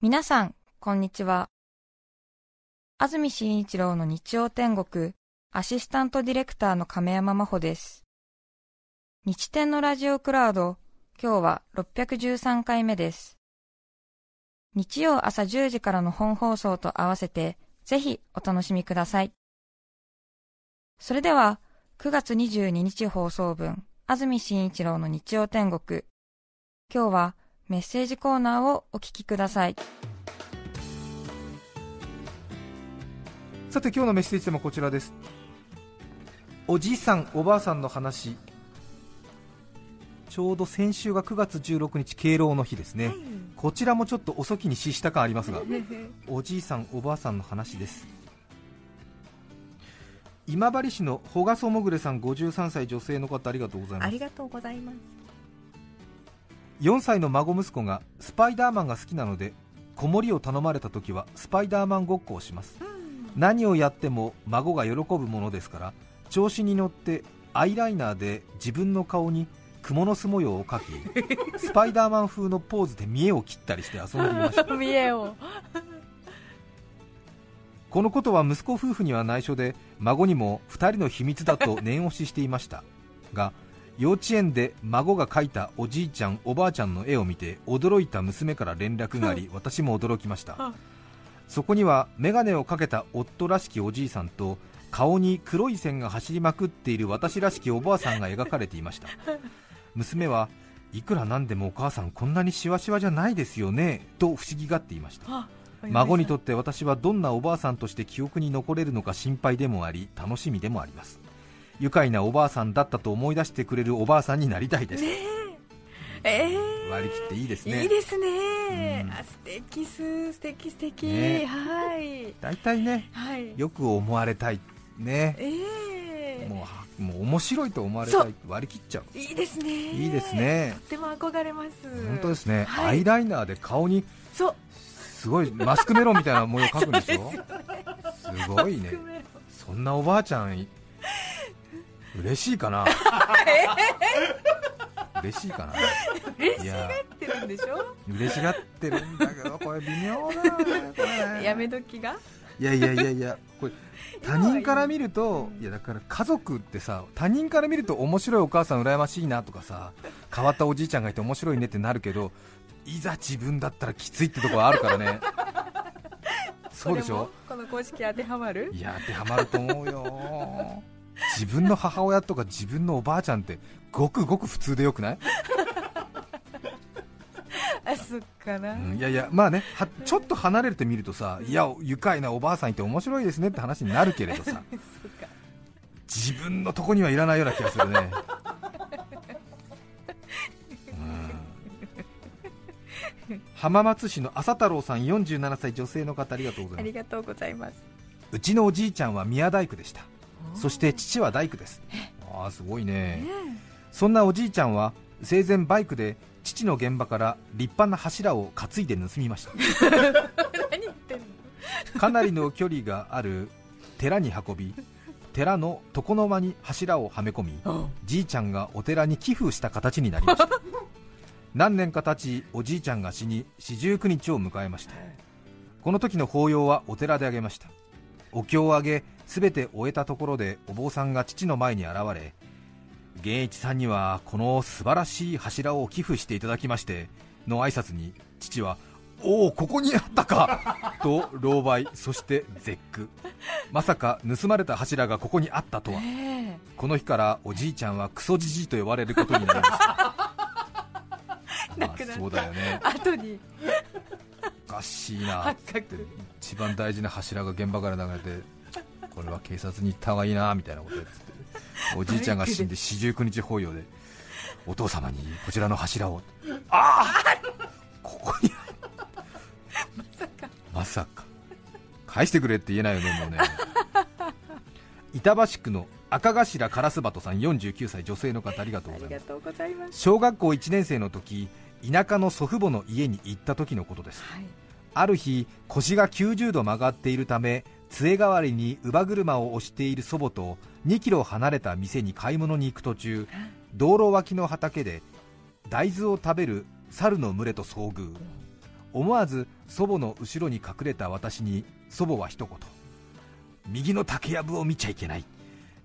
皆さん、こんにちは。安住紳一郎の日曜天国、アシスタントディレクターの亀山真帆です。日天のラジオクラウド、今日は613回目です。日曜朝10時からの本放送と合わせて、ぜひお楽しみください。それでは、9月22日放送分、安住紳一郎の日曜天国。今日は、メッセージコーナーをお聞きください。さて今日のメッセージテーマこちらです。おじいさんおばあさんの話。ちょうど先週が9月16日敬老の日ですね、はい、こちらもちょっと遅きに失した感ありますが おじいさんおばあさんの話です。今治市のほがそもぐれさん53歳女性の方ありがとうございます。ありがとうございます4歳の孫息子がスパイダーマンが好きなので子守を頼まれた時はスパイダーマンごっこをします、うん、何をやっても孫が喜ぶものですから調子に乗ってアイライナーで自分の顔に蜘蛛の巣模様を描き スパイダーマン風のポーズで見栄を切ったりして遊んでいました。このことは息子夫婦には内緒で孫にも2人の秘密だと念押ししていましたが幼稚園で孫が描いたおじいちゃんおばあちゃんの絵を見て驚いた娘から連絡があり 私も驚きました。そこには眼鏡をかけた夫らしきおじいさんと顔に黒い線が走りまくっている私らしきおばあさんが描かれていました。娘はいくらなんでもお母さんこんなにしわしわじゃないですよねと不思議がっていました。孫にとって私はどんなおばあさんとして記憶に残れるのか心配でもあり楽しみでもあります愉快なおばあさんだったと思い出してくれるおばあさんになりたいです、ねえ。ー、割り切っていいですね。いいですね、うん、あ素敵す。素敵素敵、ね、はい。大体ね、はい、よく思われたいね、えー、もうもう面白いと思われたい。割り切っちゃう。いいですね。いいですね。とっても憧れます。本当ですね、はい、アイライナーで顔にそう。すごいマスクメロンみたいな模様描くんでしょ すごいね。そんなおばあちゃん嬉しいかな？嬉しいかな？嬉しがってるんでしょ？嬉しがってるんだけど これ微妙だよねこれやめ時が？いやいやいやいやこれ 他人から見るといやだから家族ってさ他人から見ると面白いお母さん羨ましいなとかさ変わったおじいちゃんがいて面白いねってなるけどいざ自分だったらきついってところあるからね。そうでしょ？この公式当てはまる？いや当てはまると思うよ自分の母親とか自分のおばあちゃんってごくごく普通でよくない？あそっかな、うん、いやいやまあねちょっと離れてみるとさいや愉快なおばあさんいて面白いですねって話になるけれどさ。自分のとこにはいらないような気がするね。浜松市の朝太郎さん47歳女性の方ありがとうございます。ありがとうございます。うちのおじいちゃんは宮大工でしたそして父は大工です。ああすごいね、そんなおじいちゃんは生前バイクで父の現場から立派な柱を担いで盗みました。かなりの距離がある寺に運び寺の床の間に柱をはめ込みじいちゃんがお寺に寄付した形になりました。何年か経ちおじいちゃんが死に四十九日を迎えました。この時の法要はお寺であげました。お経をあげ全て終えたところでお坊さんが父の前に現れ源一さんにはこの素晴らしい柱を寄付していただきましての挨拶に父はおおここにあったか と狼狽そして絶句。まさか盗まれた柱がここにあったとは、この日からおじいちゃんはクソじじいと呼ばれることになりました。まあ、そうだよね。後に。おかしいなって一番大事な柱が現場から流れてこれは警察に行った方がいいなみたいなこと言って。おじいちゃんが死んで四十九日法要でお父様にこちらの柱を。ああ ここに。まさか。まさか。返してくれって言えないよねもうね。板橋区の赤頭烏鳩さん49歳女性の方ありがとうございます。小学校1年生の時田舎の祖父母の家に行った時のことです、はい、ある日腰が90度曲がっているため杖代わりに乳母車を押している祖母と2キロ離れた店に買い物に行く途中道路脇の畑で大豆を食べる猿の群れと遭遇。思わず祖母の後ろに隠れた私に祖母は一言。右の竹やぶを見ちゃいけない。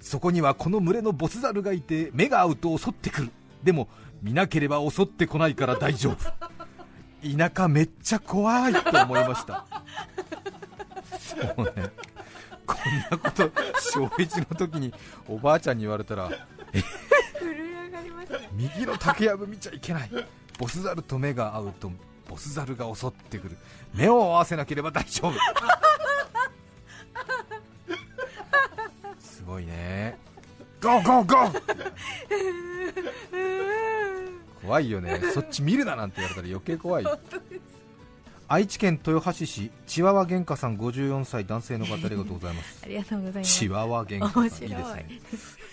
そこにはこの群れのボスザルがいて目が合うと襲ってくる。でも見なければ襲ってこないから大丈夫。田舎めっちゃ怖いと思いましたそうねこんなこと小1の時におばあちゃんに言われたら震え上がりますね。右の竹やぶ見ちゃいけない。ボスザルと目が合うとボスザルが襲ってくる。目を合わせなければ大丈夫。すごいね。ゴーゴーゴー！怖いよね。そっち見るななんて言われたら余計怖い愛知県豊橋市チワワ玄華さん54歳男性の方ありがとうございます。ありがとうございます。チワワ玄華さんいいですね。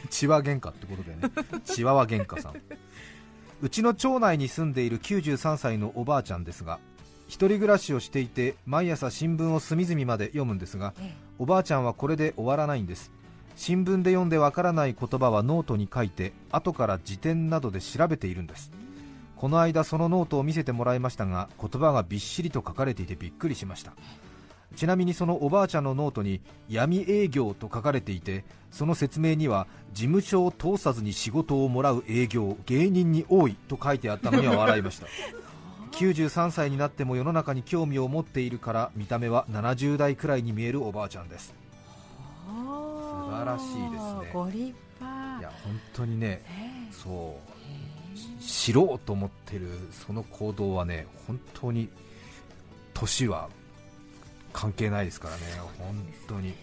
チワ玄華ってことでね。チワワ玄華さん。うちの町内に住んでいる93歳のおばあちゃんですが一人暮らしをしていて毎朝新聞を隅々まで読むんですがええ。おばあちゃんはこれで終わらないんです。新聞で読んでわからない言葉はノートに書いて後から辞典などで調べているんですこの間そのノートを見せてもらいましたが言葉がびっしりと書かれていてびっくりしました。ちなみにそのおばあちゃんのノートに闇営業と書かれていてその説明には事務所を通さずに仕事をもらう営業芸人に多いと書いてあったのには笑いました。93歳になっても世の中に興味を持っているから見た目は70代くらいに見えるおばあちゃんです。素晴らしいですね。いや本当にねえ。そう知ろうと思ってるその行動はね本当に年は関係ないですからね。本当に。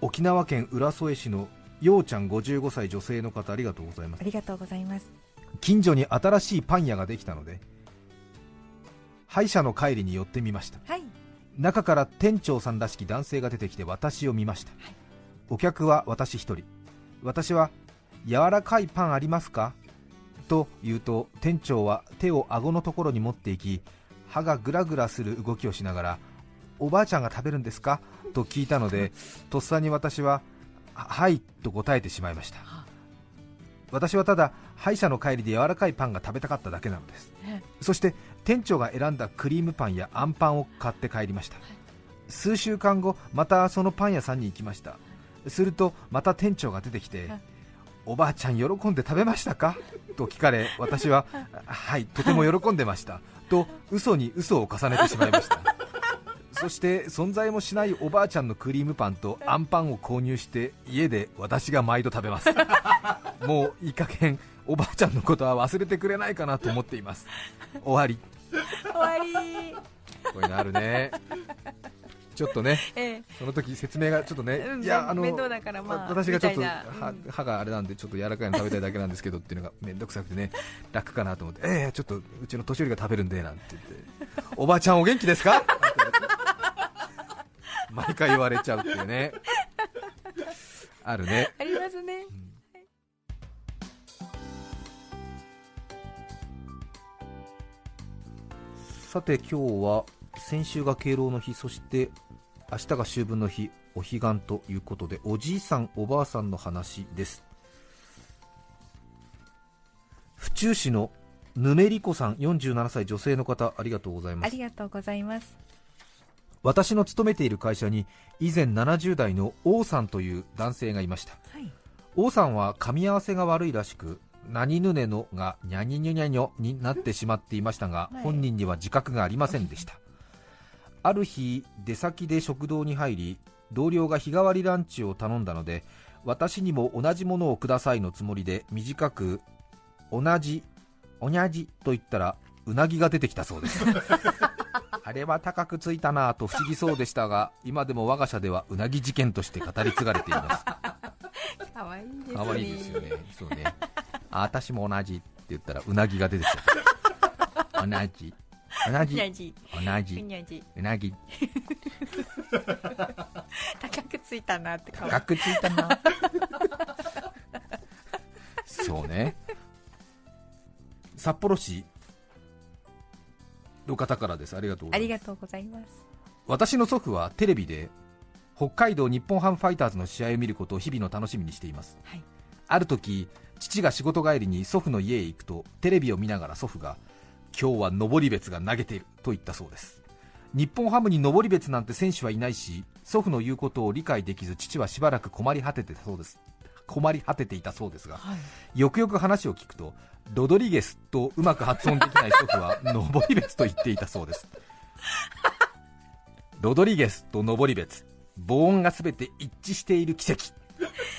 沖縄県浦添市のようちゃん55歳女性の方ありがとうございます。ありがとうございます。近所に新しいパン屋ができたので歯医者の帰りに寄ってみました。はい。中から店長さんらしき男性が出てきて私を見ました、お客は私一人。私は柔らかいパンありますか？と言うと店長は手を顎のところに持っていき歯がグラグラする動きをしながらおばあちゃんが食べるんですか？と聞いたのでとっさに私はははいと答えてしまいました。私はただ歯医者の帰りで柔らかいパンが食べたかっただけなのです。えそして店長が選んだクリームパンやあんパンを買って帰りました。数週間後またそのパン屋さんに行きました。するとまた店長が出てきてはいおばあちゃん喜んで食べましたか？と聞かれ私ははいとても喜んでました。と嘘に嘘を重ねてしまいました。そして存在もしないおばあちゃんのクリームパンとあんパンを購入して家で私が毎度食べます。もういい加減おばあちゃんのことは忘れてくれないかなと思っています。終わり。終わり。こういうのあるねちょっとね ええ。その時説明がちょっとね、うんいやあの面倒だからまあ私がちょっと歯うん。歯があれなんでちょっと柔らかいの食べたいだけなんですけどっていうのが面倒くさくてね楽かなと思ってええちょっとうちの年寄りが食べるんでなんて言っておばあちゃんお元気ですか？毎回言われちゃうっていうね。あるね。ありますね。さて今日は先週が敬老の日そして明日が秋分の日お彼岸ということでおじいさんおばあさんの話です。府中市のぬめりこさん47歳女性の方ありがとうございまあすりがとうございます。私の勤めている会社に以前70代の王さんという男性がいました。はい。王さんは噛み合わせが悪いらしく何ぬねのがにゃににゅにゃにょになってしまっていましたが、はい。本人には自覚がありませんでしたある日出先で食堂に入り同僚が日替わりランチを頼んだので私にも同じものをくださいのつもりで短く同じおにゃじと言ったらうなぎが出てきたそうです あれは高くついたなぁと不思議そうでしたが今でも我が社ではうなぎ事件として語り継がれています 可愛いですね可愛いですよね。そうね。あ、私も同じって言ったらうなぎが出てきた。同じ。同じ。にゃじ同じ。にゃじうなぎ。高くついたなって顔高くついたな。そうね。札幌市の方からです。ありがとうございます。ありがとうございます私の祖父はテレビで北海道日本ハムファイターズの試合を見ることを日々の楽しみにしていますはいある時父が仕事帰りに祖父の家へ行くとテレビを見ながら祖父が今日は登別が投げていると言ったそうです。日本ハムに登別なんて選手はいないし祖父の言うことを理解できず父はしばらく困り果ててたそうです。困り果てていたそうですが、はい。よくよく話を聞くとロドリゲスとうまく発音できない祖父は登別と言っていたそうです。ロドリゲスと登別母音が全て一致している奇跡。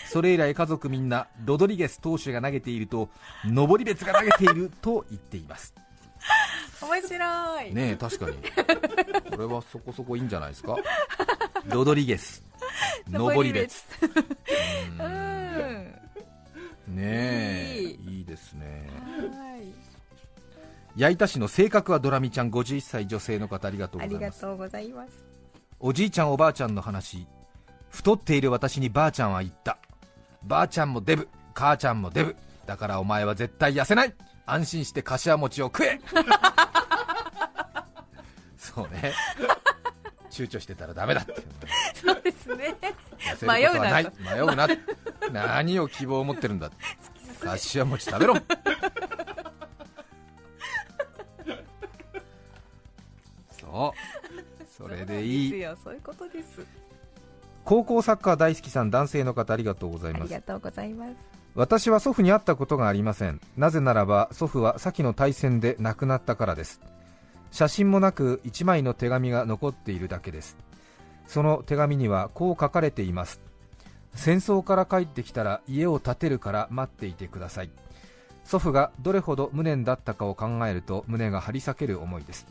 それ以来家族みんなロドリゲス投手が投げていると登別が投げていると言っています面白い。ねえ確かに。これはそこそこいいんじゃないですか？ロドリゲス。登別ううーんん。ねえいい。ですね。はい。矢板市の性格はドラミちゃん51歳女性の方ありがとうあございます。りがとうございます。おじいちゃんおばあちゃんの話太っている私にばあちゃんは言った。ばあちゃんもデブ母ちゃんもデブ。だからお前は絶対痩せない。安心して柏餅を食えそうね躊躇してたらダメだってそうですね。痩せることはない。迷迷うな。何を希望を持ってるんだ柏餅食べろそう。それでいい。ですよ。そういうことです。高校サッカー大好きさん男性の方ありがとうございます。ありがとうございます。私は祖父に会ったことがありません。なぜならば祖父は先の大戦で亡くなったからです写真もなく1枚の手紙が残っているだけです。その手紙にはこう書かれています。戦争から帰ってきたら家を建てるから待っていてください。祖父がどれほど無念だったかを考えると胸が張り裂ける思いです。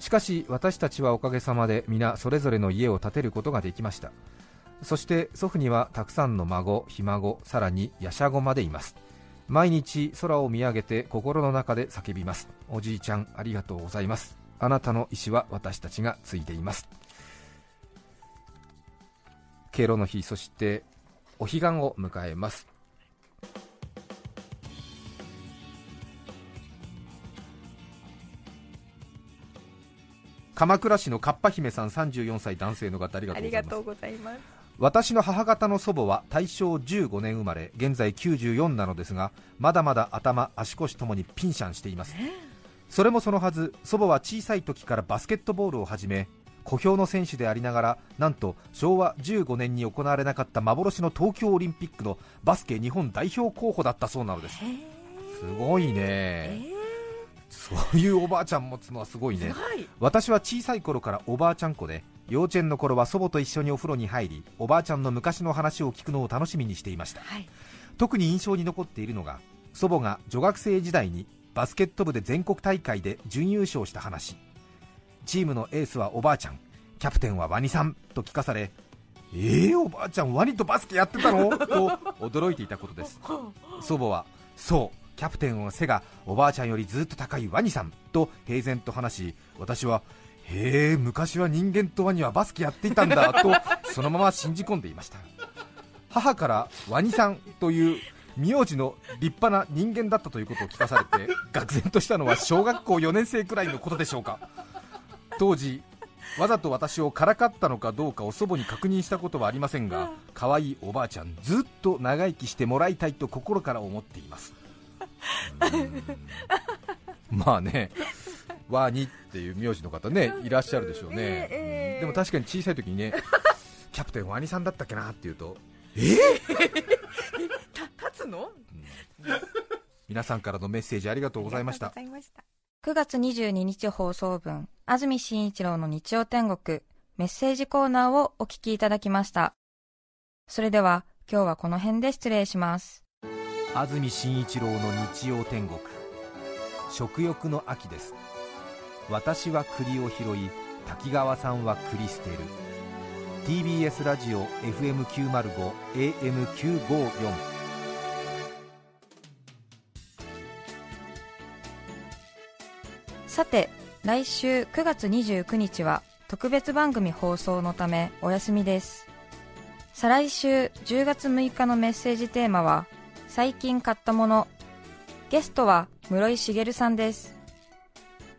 しかし私たちはおかげさまで皆それぞれの家を建てることができました。そして祖父にはたくさんの孫、ひ孫、さらにやしゃごまでいます。毎日空を見上げて心の中で叫びます。おじいちゃんありがとうございます。あなたの意思は私たちがついています。敬老の日そしてお彼岸を迎えます。鎌倉市のかっぱ姫さん34歳男性の方ありがとうございます。私の母方の祖母は大正15年生まれ現在94なのですがまだまだ頭足腰ともにピンシャンしています。それもそのはず祖母は小さい時からバスケットボールを始め小兵の選手でありながらなんと昭和15年に行われなかった幻の東京オリンピックのバスケ日本代表候補だったそうなのです。へすごいえねそういうおばあちゃん持つのはすごいね。私は小さい頃からおばあちゃん子で幼稚園の頃は祖母と一緒にお風呂に入りおばあちゃんの昔の話を聞くのを楽しみにしていました。はい。特に印象に残っているのが祖母が女学生時代にバスケット部で全国大会で準優勝した話。チームのエースはおばあちゃんキャプテンはワニさんと聞かされえー、おばあちゃんワニとバスケやってたの？と驚いていたことです。祖母はそうキャプテンは背がおばあちゃんよりずっと高いワニさんと平然と話し私はへえ昔は人間とワニはバスケやっていたんだと そのまま信じ込んでいました。母からワニさんという名字の立派な人間だったということを聞かされて愕然としたのは小学校4年生くらいのことでしょうか。当時わざと私をからかったのかどうかを祖母に確認したことはありませんが可愛いおばあちゃんずっと長生きしてもらいたいと心から思っています。まあねワニっていう名字の方ねいらっしゃるでしょうね、ええええうん。でも確かに小さい時にね キャプテンワニさんだったっけなって言うと た立つの？皆さんからのメッセージありがとうございました。ありがとうございました。9月22日放送分、安住紳一郎の日曜天国、メッセージコーナーをお聞きいただきました。それでは、今日はこの辺で失礼します。安住紳一郎の日曜天国。食欲の秋です私は栗を拾い滝川さんは栗捨てる TBS ラジオ FM905 AM954 さて、来週9月29日は特別番組放送のためお休みです。再来週10月6日のメッセージテーマは、最近買ったもの。ゲストは室井茂さんです。